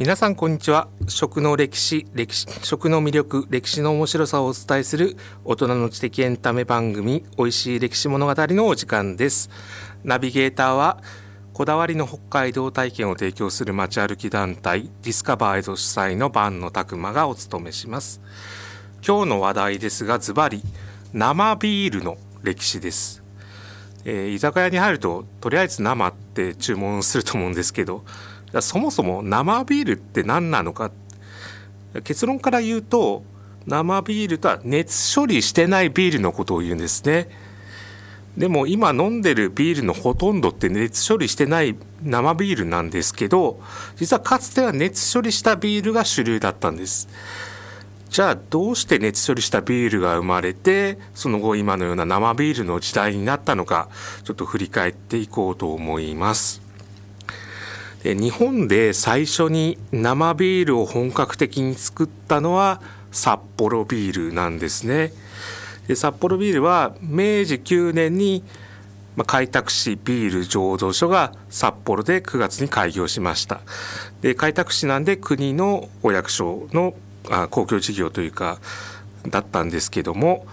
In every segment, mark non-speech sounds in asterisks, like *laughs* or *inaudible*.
皆さんこんにちは。食の歴史歴史食の魅力歴史の面白さをお伝えする大人の知的エンタメ番組美味しい歴史物語のお時間です。ナビゲーターはこだわりの北海道体験を提供する街歩き団体ディスカバーエド主催の万野拓馬がお務めします。今日の話題ですがズバリ生ビールの歴史です。えー、居酒屋に入るととりあえず生って注文すると思うんですけどそもそも生ビールって何なのか結論から言うと生ビールとは熱処理してないビールのことを言うんですね。でも今飲んでるビールのほとんどって熱処理してない生ビールなんですけど実はかつては熱処理したビールが主流だったんです。じゃあどうして熱処理したビールが生まれてその後今のような生ビールの時代になったのかちょっと振り返っていこうと思います。で日本で最初に生ビールを本格的に作ったのは札幌ビールなんですね。で札幌ビールは明治9年に開拓市ビール醸造所が札幌で9月に開業しましたで開拓市なんで国のお役所のあ公共事業というかだったんですけども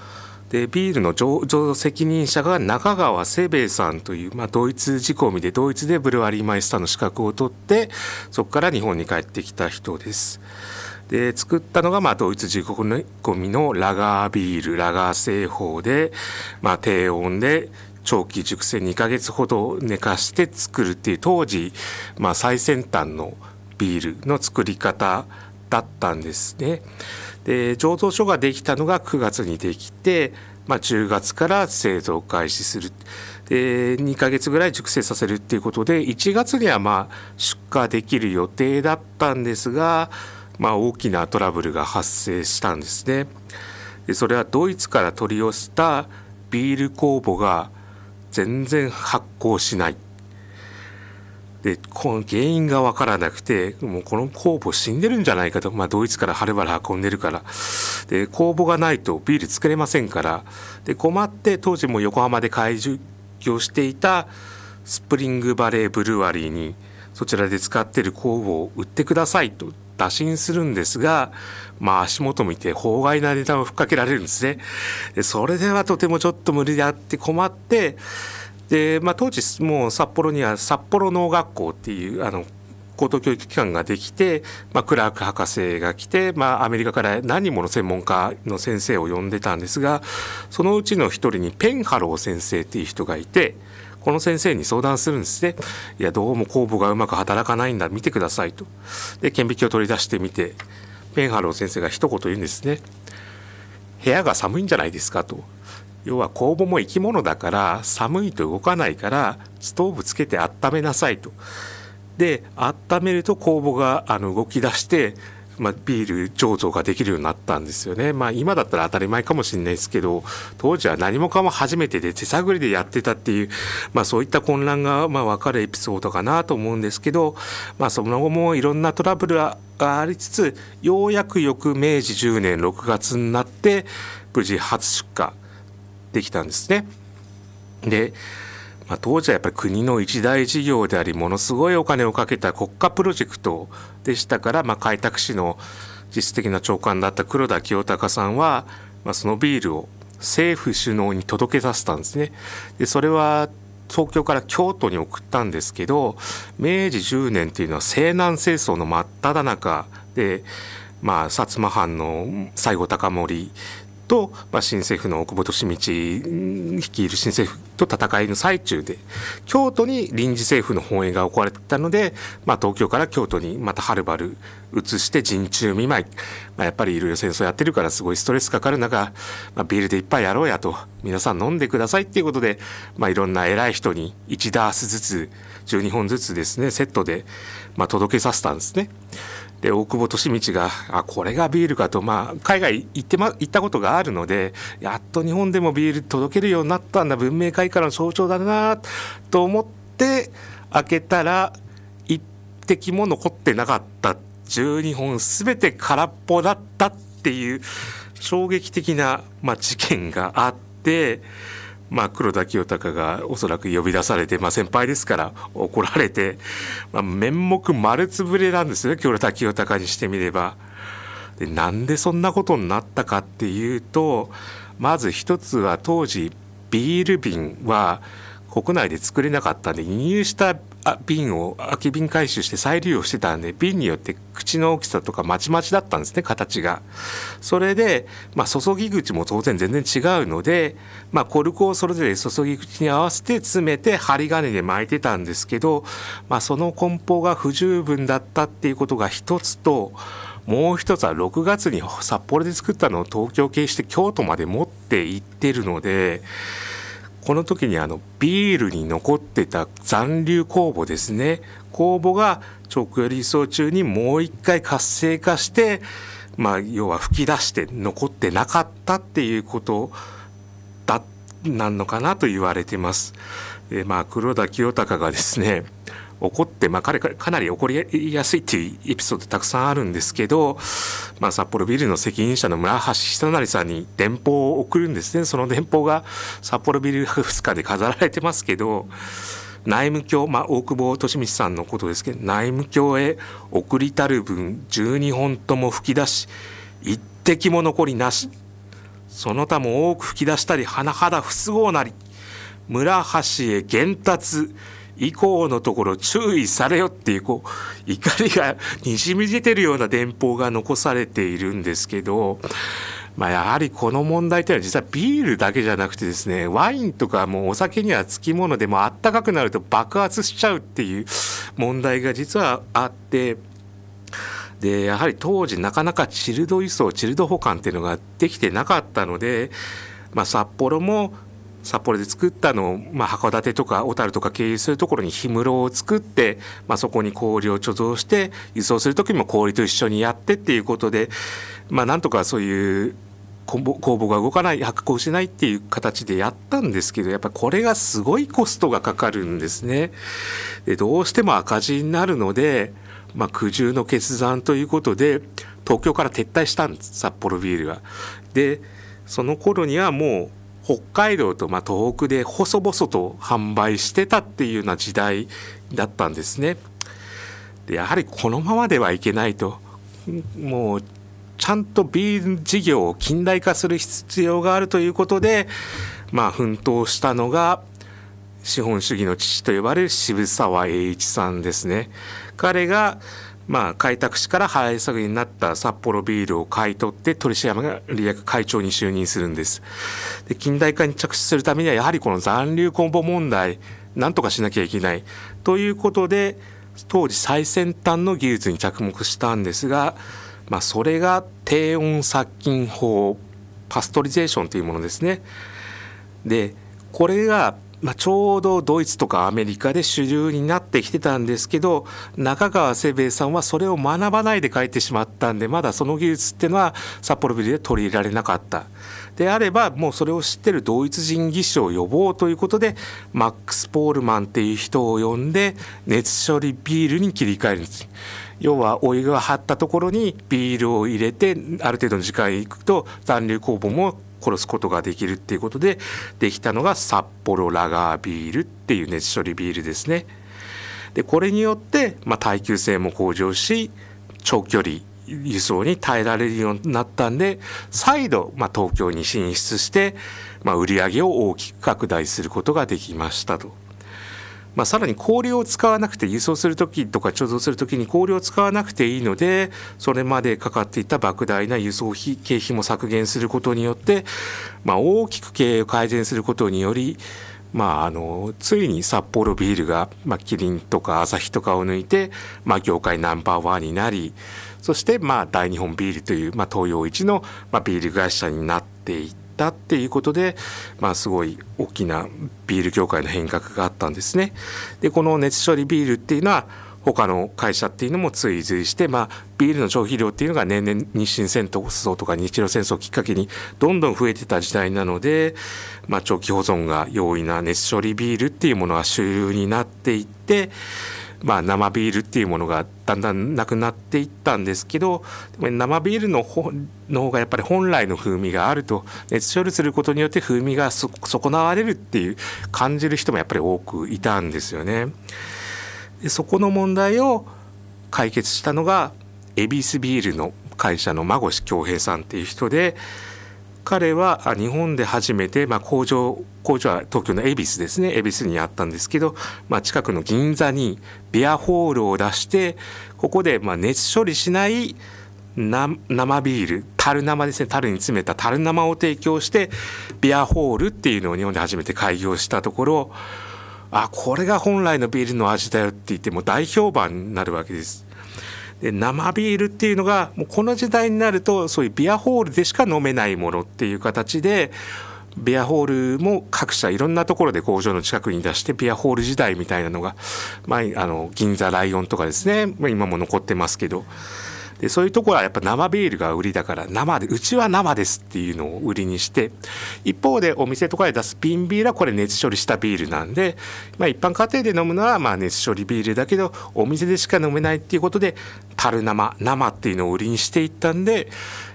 でビールの醸造責任者が中川清兵衛さんという、まあ、ドイツ仕込みでドイツでブルワリーマイスターの資格を取ってそこから日本に帰ってきた人です。で作ったのが、まあ、ドイツ仕込みのラガービールラガー製法で、まあ、低温で長期熟成2ヶ月ほど寝かして作るっていう当時、まあ、最先端のビールの作り方だったんですね。で醸造所ができたのが9月にできて、まあ、10月から製造開始するで2ヶ月ぐらい熟成させるっていうことで1月にはま出荷できる予定だったんですが、まあ、大きなトラブルが発生したんですね。でそれはドイツから取り寄せたビール酵母が全然発酵しないでこの原因が分からなくてもうこの酵母死んでるんじゃないかと、まあ、ドイツからはるばる運んでるから。で酵母がないとビール作れませんから。で困って当時も横浜で開業していたスプリングバレーブルワリーにそちらで使ってる酵母を売ってくださいと打診するんですが、まあ足元見て法外な値段をふっかけられるんですね。でそれではとてもちょっと無理であって困って、で、まあ、当時もう札幌には札幌農学校っていうあの高等教育機関ができて、まあ、クラーク博士が来て、まあ、アメリカから何人もの専門家の先生を呼んでたんですがそのうちの一人にペンハロー先生っていう人がいてこの先生に相談するんですね。いやどうも酵母がうまく働かないんだ見てくださいと。で顕微鏡を取り出してみてペンハロー先生が一言言うんですね。部屋が寒いんじゃないですかと。要は酵母も生き物だから寒いと動かないからストーブつけて温めなさいと。で温めると酵母があの動き出して、まあ、ビール醸造ができるようになったんですよね。まあ今だったら当たり前かもしれないですけど当時は何もかも初めてで手探りでやってたっていう、まあ、そういった混乱がまあ分かるエピソードかなと思うんですけど、まあ、その後もいろんなトラブルがありつつようやく翌明治10年6月になって無事初出荷できたんですね。で、まあ、当時はやっぱり国の一大事業でありものすごいお金をかけた国家プロジェクトでしたから、まあ、開拓市の実質的な長官だった黒田清隆さんは、まあ、そのビールを政府首脳に届けさせたんですね。でそれは東京から京都に送ったんですけど明治10年っていうのは西南戦争の真っ只中で、まあ、薩摩藩の西郷隆盛と、まあ、新政府の奥本利道率いる新政府と戦いの最中で京都に臨時政府の本営が置かれてたので、まあ、東京から京都にまたはるばる移して陣中見舞い、まあ、やっぱりいろいろ戦争やってるからすごいストレスかかる中、まあ、ビールでいっぱいやろうやと皆さん飲んでくださいっていうことで、まあ、いろんな偉い人に1ダースずつ12本ずつですねセットで、まあ、届けさせたんですね。で大久保利通があこれがビールかと、まあ、海外行って、ま、行ったことがあるのでやっと日本でもビール届けるようになったんだ文明開化の象徴だなと思って開けたら一滴も残ってなかった12本全て空っぽだったっていう衝撃的な、まあ、事件があって。まあ、黒田清隆がおそらく呼び出されて、まあ、先輩ですから怒られて、まあ、面目丸つぶれなんですよね黒田清隆にしてみれば。でなんでそんなことになったかっていうとまず一つは当時ビール瓶は国内で作れなかったんで輸入した瓶を空き瓶回収して再利用してたんで瓶によって口の大きさとかまちまちだったんですね形が。それで、まあ、注ぎ口も当然全然違うので、まあ、コルクをそれぞれ注ぎ口に合わせて詰めて針金で巻いてたんですけど、まあ、その梱包が不十分だったっていうことが一つともう一つは6月に札幌で作ったのを東京経して京都まで持って行ってるので。この時にあのビールに残ってた残留酵母ですね酵母が直寄り輸送中にもう一回活性化してまあ要は吹き出して残ってなかったっていうことだなんのかなと言われてます。でまあ黒田清隆がですね怒って、まあ、彼かなり怒りやすいっていうエピソードたくさんあるんですけど、まあ、札幌ビルの責任者の村橋久成さんに電報を送るんですね。その電報が札幌ビル2日で飾られてますけど内務卿、まあ、大久保利通さんのことですけど内務卿へ送りたる分12本とも吹き出し一滴も残りなし。その他も多く吹き出したり甚だ不都合なり。村橋へ伝達。以降のところ注意されよっていうこう怒りがにじみ出てるような電報が残されているんですけど。まあ、やはりこの問題というのは実はビールだけじゃなくてですねワインとかもうお酒にはつきものでもあったかくなると爆発しちゃうっていう問題が実はあってでやはり当時なかなかチルド輸送チルド保管っていうのができてなかったので、まあ、札幌も札幌で作ったのを、まあ、函館とか小樽とか経由するところに氷室を作って、まあ、そこに氷を貯蔵して輸送する時も氷と一緒にやってっていうことで、まあ、なんとかそういう工房が動かない発行しないっていう形でやったんですけどやっぱこれがすごいコストがかかるんですね。でどうしても赤字になるので、まあ、苦渋の決断ということで東京から撤退したんです札幌ビールは。でその頃にはもう北海道とま東北で細々と販売してたっていうような時代だったんですね。でやはりこのままではいけないともうちゃんとビール事業を近代化する必要があるということで、まあ、奮闘したのが資本主義の父と呼ばれる渋沢栄一さんですね。彼がまあ、開拓使から払い下げになった札幌ビールを買い取って取締役会長に就任するんです。で近代化に着手するためにはやはりこの残留コンボ問題なんとかしなきゃいけないということで当時最先端の技術に着目したんですが、まあ、それが低温殺菌法パストリゼーションというものですね。でこれがまあ、ちょうどドイツとかアメリカで主流になってきてたんですけど中川清兵衛さんはそれを学ばないで書いてしまったんでまだその技術っていうのは札幌ビルで取り入れられなかった。であればもうそれを知ってるドイツ人技師を呼ぼうということでマックス・ポールマンっていう人を呼んで熱処理ビールに切り替えるんです。要はお湯が張ったところにビールを入れてある程度の時間いくと残留酵母も殺すことができるっていうことでできたのが札幌ラガービールっていう熱処理ビールですね。でこれによって、まあ、耐久性も向上し長距離輸送に耐えられるようになったんで再度、まあ、東京に進出して、まあ、売り上げを大きく拡大することができましたと。まあ、さらに氷を使わなくて輸送する時とか貯蔵する時に氷を使わなくていいのでそれまでかかっていた莫大な輸送費経費も削減することによって、まあ、大きく経営を改善することによりまあ、あのついに札幌ビールが、まあ、キリンとかアサヒとかを抜いて、まあ、業界ナンバーワンになりそして、まあ、大日本ビールという、まあ、東洋一の、まあ、ビール会社になっていってったっていうことで、まあ、すごい大きなビール業界の変革があったんですね。でこの熱処理ビールっていうのは他の会社っていうのも追随して、まあ、ビールの消費量っていうのが年々日清戦争とか日露戦争をきっかけにどんどん増えてた時代なので、まあ、長期保存が容易な熱処理ビールっていうものが主流になっていってまあ、生ビールっていうものがだんだんなくなっていったんですけど生ビールの方の方がやっぱり本来の風味があると熱処理することによって風味が損なわれるっていう感じる人もやっぱり多くいたんですよね。でそこの問題を解決したのが恵比寿ビールの会社の馬越恭平さんっていう人で彼は日本で初めて、まあ、工場工場は東京の恵比寿ですね恵比寿にあったんですけど、まあ、近くの銀座にビアホールを出してここでまあ熱処理しない生ビール樽生ですね樽に詰めた樽生を提供してビアホールっていうのを日本で初めて開業したところあこれが本来のビールの味だよって言っても大評判になるわけです。で生ビールっていうのがもうこの時代になるとそういうビアホールでしか飲めないものっていう形でビアホールも各社いろんなところで工場の近くに出してビアホール時代みたいなのが、まあ、あの銀座ライオンとかですね、まあ、今も残ってますけど。でそういうところはやっぱ生ビールが売りだから生でうちは生ですっていうのを売りにして一方でお店とかで出す瓶ビールはこれ熱処理したビールなんで、まあ、一般家庭で飲むのはまあ熱処理ビールだけどお店でしか飲めないっていうことで樽生生っていうのを売りにしていったんで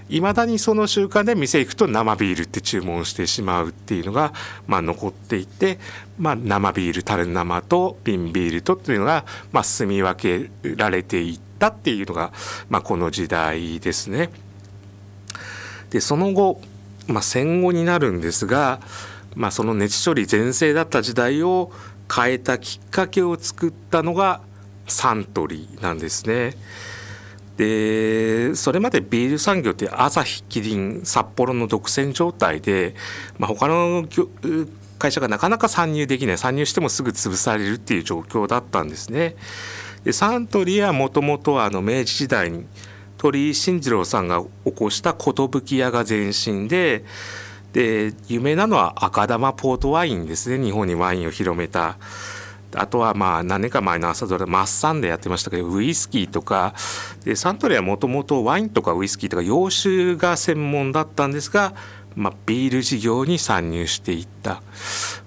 いまだにその習慣で店行くと生ビールって注文してしまうっていうのが、まあ、残っていて、まあ、生ビール樽生と瓶ビールとっていうのが、まあ、住み分けられていてったっていうのが、まあ、この時代ですね。でその後、まあ、戦後になるんですが、まあ、その熱処理全盛だった時代を変えたきっかけを作ったのがサントリーなんですね。でそれまでビール産業ってアサヒキリン札幌の独占状態で、まあ、他の会社がなかなか参入できない参入してもすぐ潰されるっていう状況だったんですね。サントリーはもともと明治時代に鳥居慎次郎さんが起こした寿屋が前身でで有名なのは赤玉ポートワインですね日本にワインを広めた。あとはまあ何年か前の朝ドラ「マッサン」でやってましたけどウイスキーとかでサントリーはもともとワインとかウイスキーとか洋酒が専門だったんですが、まあ、ビール事業に参入していった。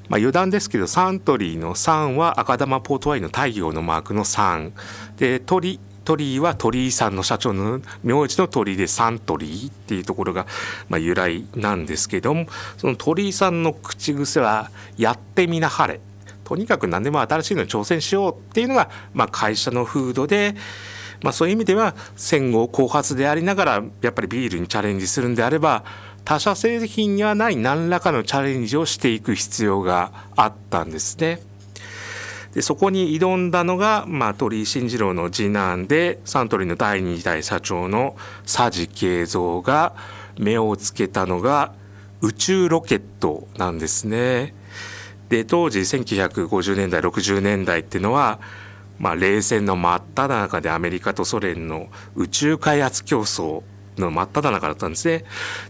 まあ、余談ですけどサントリーの3は赤玉ポートワインの太陽のマークの3で鳥鳥居は鳥居さんの社長の名字の鳥居でサントリーっていうところが、まあ、由来なんですけどもその鳥居さんの口癖は「やってみなはれ」とにかく何でも新しいのに挑戦しようっていうのが、まあ、会社の風土で、まあ、そういう意味では戦後後発でありながらやっぱりビールにチャレンジするんであれば他社製品にはない何らかのチャレンジをしていく必要があったんですね。でそこに挑んだのが、まあ、鳥居慎次郎の次男でサントリーの第二代社長の佐治慶三が目をつけたのが宇宙ロケットなんですね。で当時1950年代60年代っていうのは、まあ、冷戦の真っ只中でアメリカとソ連の宇宙開発競争の真っ只中だったんですね。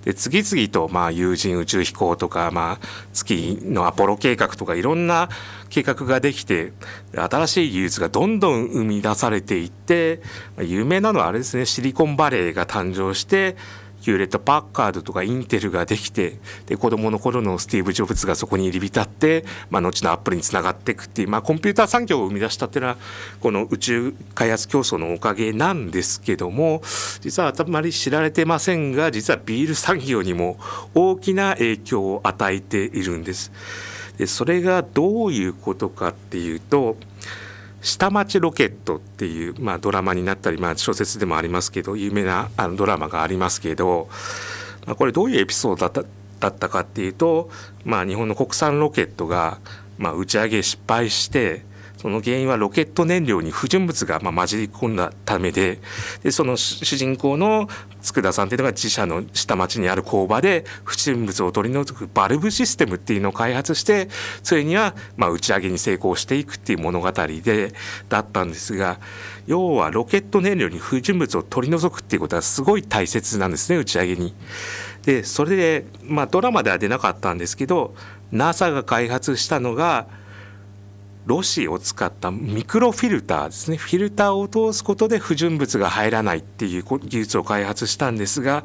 で次々とまあ有人宇宙飛行とか、まあ、月のアポロ計画とかいろんな計画ができて新しい技術がどんどん生み出されていって有名なのはあれですねシリコンバレーが誕生してヒューレット・パッカードとかインテルができてで子供の頃のスティーブ・ジョブズがそこに入り浸って、まあ、後のアップルにつながっていくっていう、まあ、コンピューター産業を生み出したっていうのはこの宇宙開発競争のおかげなんですけども実はあまり知られてませんが実はビール産業にも大きな影響を与えているんです。でそれがどういうことかっていうと下町ロケットっていう、まあ、ドラマになったり、まあ、小説でもありますけど有名なあのドラマがありますけど、まあ、これどういうエピソードだっただったかっていうと、まあ、日本の国産ロケットが、まあ、打ち上げ失敗してその原因はロケット燃料に不純物がま混じり込んだためででその主人公の佃さんっていうのが自社の下町にある工場で不純物を取り除くバルブシステムっていうのを開発してついにはま打ち上げに成功していくっていう物語でだったんですが要はロケット燃料に不純物を取り除くっていうことはすごい大切なんですね打ち上げに。でそれで、まあ、ドラマでは出なかったんですけど NASA が開発したのがロシを使ったミクロフィルターですねフィルターを通すことで不純物が入らないっていう技術を開発したんですが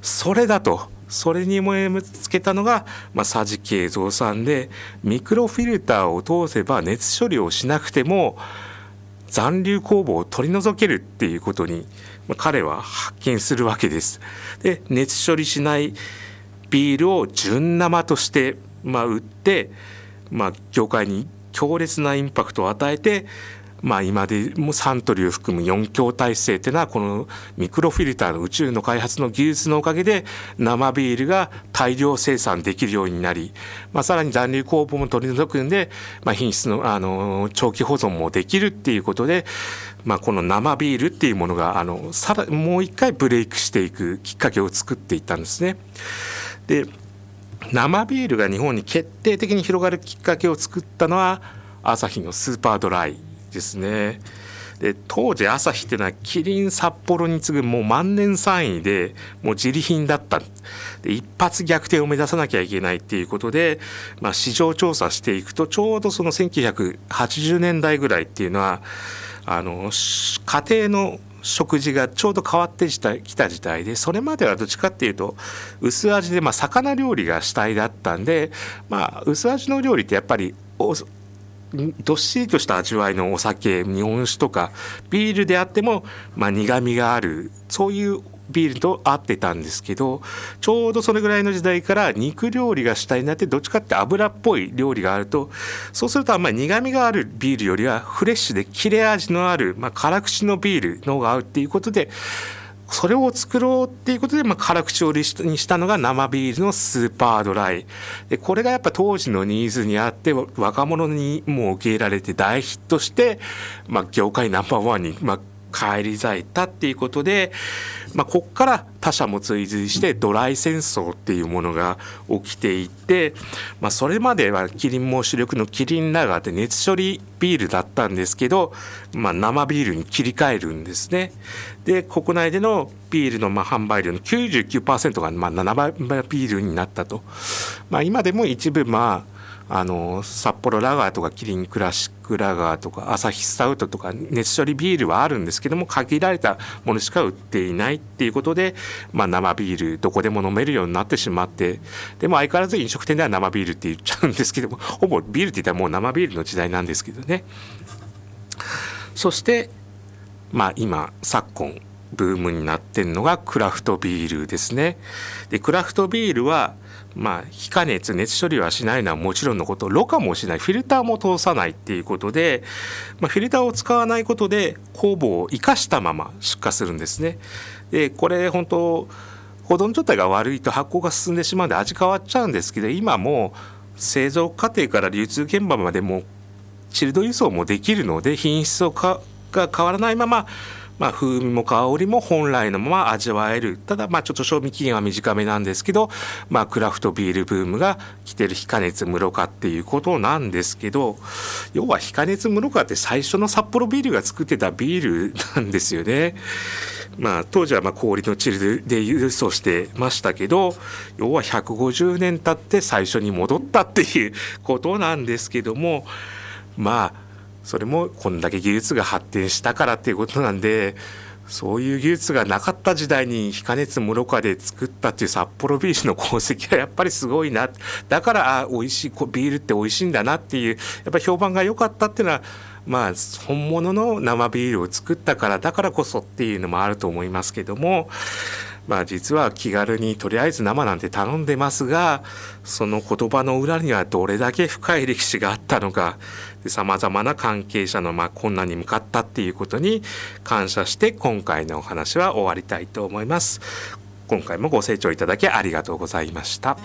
それだとそれに燃えつけたのが、まあ、佐治慶三さんでミクロフィルターを通せば熱処理をしなくても残留酵母を取り除けるっていうことに、まあ、彼は発見するわけです。で熱処理しないビールを純生として、まあ、売って、まあ、業界に強烈なインパクトを与えてまあ、今でもサントリーを含む4強体制っていうのはこのミクロフィルターの宇宙の開発の技術のおかげで生ビールが大量生産できるようになり、まあ、さらに残留酵母も取り除くんで、まあ、品質のあの長期保存もできるっていうことで、まあ、この生ビールっていうものがあのさらもう一回ブレイクしていくきっかけを作っていったんですね。で生ビールが日本に決定的に広がるきっかけを作ったのはアサヒのスーパードライですね。で当時朝日っていうのはキリン札幌に次ぐもう万年3位でもう自利品だったで一発逆転を目指さなきゃいけないっていうことで、まあ、市場調査していくとちょうどその1980年代ぐらいっていうのはあの家庭の食事がちょうど変わってきた時代でそれまではどっちかっていうと薄味でまあ魚料理が主体だったんでまあ薄味の料理ってやっぱりどっしりとした味わいのお酒日本酒とかビールであっても、まあ、苦みがあるそういうビールと合ってたんですけどちょうどそれぐらいの時代から肉料理が主体になってどっちかって油っぽい料理があるとそうするとあんまり苦みがあるビールよりはフレッシュで切れ味のある、まあ、辛口のビールの方が合うっていうことでそれを作ろうっていうことで、まあ、辛口をにしたのが生ビールのスーパードライ。でこれがやっぱ当時のニーズにあって若者にも受け入れられて大ヒットして、まあ、業界ナンバーワンに、まあ、返り咲いたっていうことで、まあ、ここから他社も追随してドライ戦争っていうものが起きていて、まあ、それまではキリンも主力のキリンラガーって熱処理ビールだったんですけど、まあ、生ビールに切り替えるんですね。で国内でのビールのまあ販売量の99%がまあ生ビールになったと。まあ、今でも一部まああの札幌ラガーとかキリンクラシックラガーとかアサヒスタウトとか熱処理ビールはあるんですけども限られたものしか売っていないっていうことで、まあ、生ビールどこでも飲めるようになってしまってでも相変わらず飲食店では生ビールって言っちゃうんですけども *laughs* ほぼビールって言ったらもう生ビールの時代なんですけどね。そしてまあ今昨今ブームになってるのがクラフトビールですね。でクラフトビールはまあ、非加熱熱処理はしないのはもちろんのことろ過もしないフィルターも通さないっていうことで、まあ、フィルターを使わないことで酵母を生かしたまま出荷するんですね。でこれ本当保存状態が悪いと発酵が進んでしまうんで味変わっちゃうんですけど今も製造過程から流通現場までもチルド輸送もできるので品質をかが変わらないまままあ、風味も香りも本来のまま味わえるただまあちょっと賞味期限は短めなんですけど、まあ、クラフトビールブームが来てる非加熱室化っていうことなんですけど要は非加熱室化って最初の札幌ビールが作ってたビールなんですよね。まあ、当時はまあ氷のチルで輸送してましたけど要は150年経って最初に戻ったっていうことなんですけどもまあそれもこんだけ技術が発展したからっていうことなんでそういう技術がなかった時代に非加熱室化で作ったっていう札幌ビールの功績はやっぱりすごいな。だからあ美味しいビールって美味しいんだなっていうやっぱ評判が良かったっていうのはまあ本物の生ビールを作ったからだからこそっていうのもあると思いますけどもまあ実は気軽にとりあえず生なんて頼んでますがその言葉の裏にはどれだけ深い歴史があったのかさまざまな関係者のまあ困難に向かったっていうことに感謝して今回のお話は終わりたいと思います。今回もご清聴いただきありがとうございました。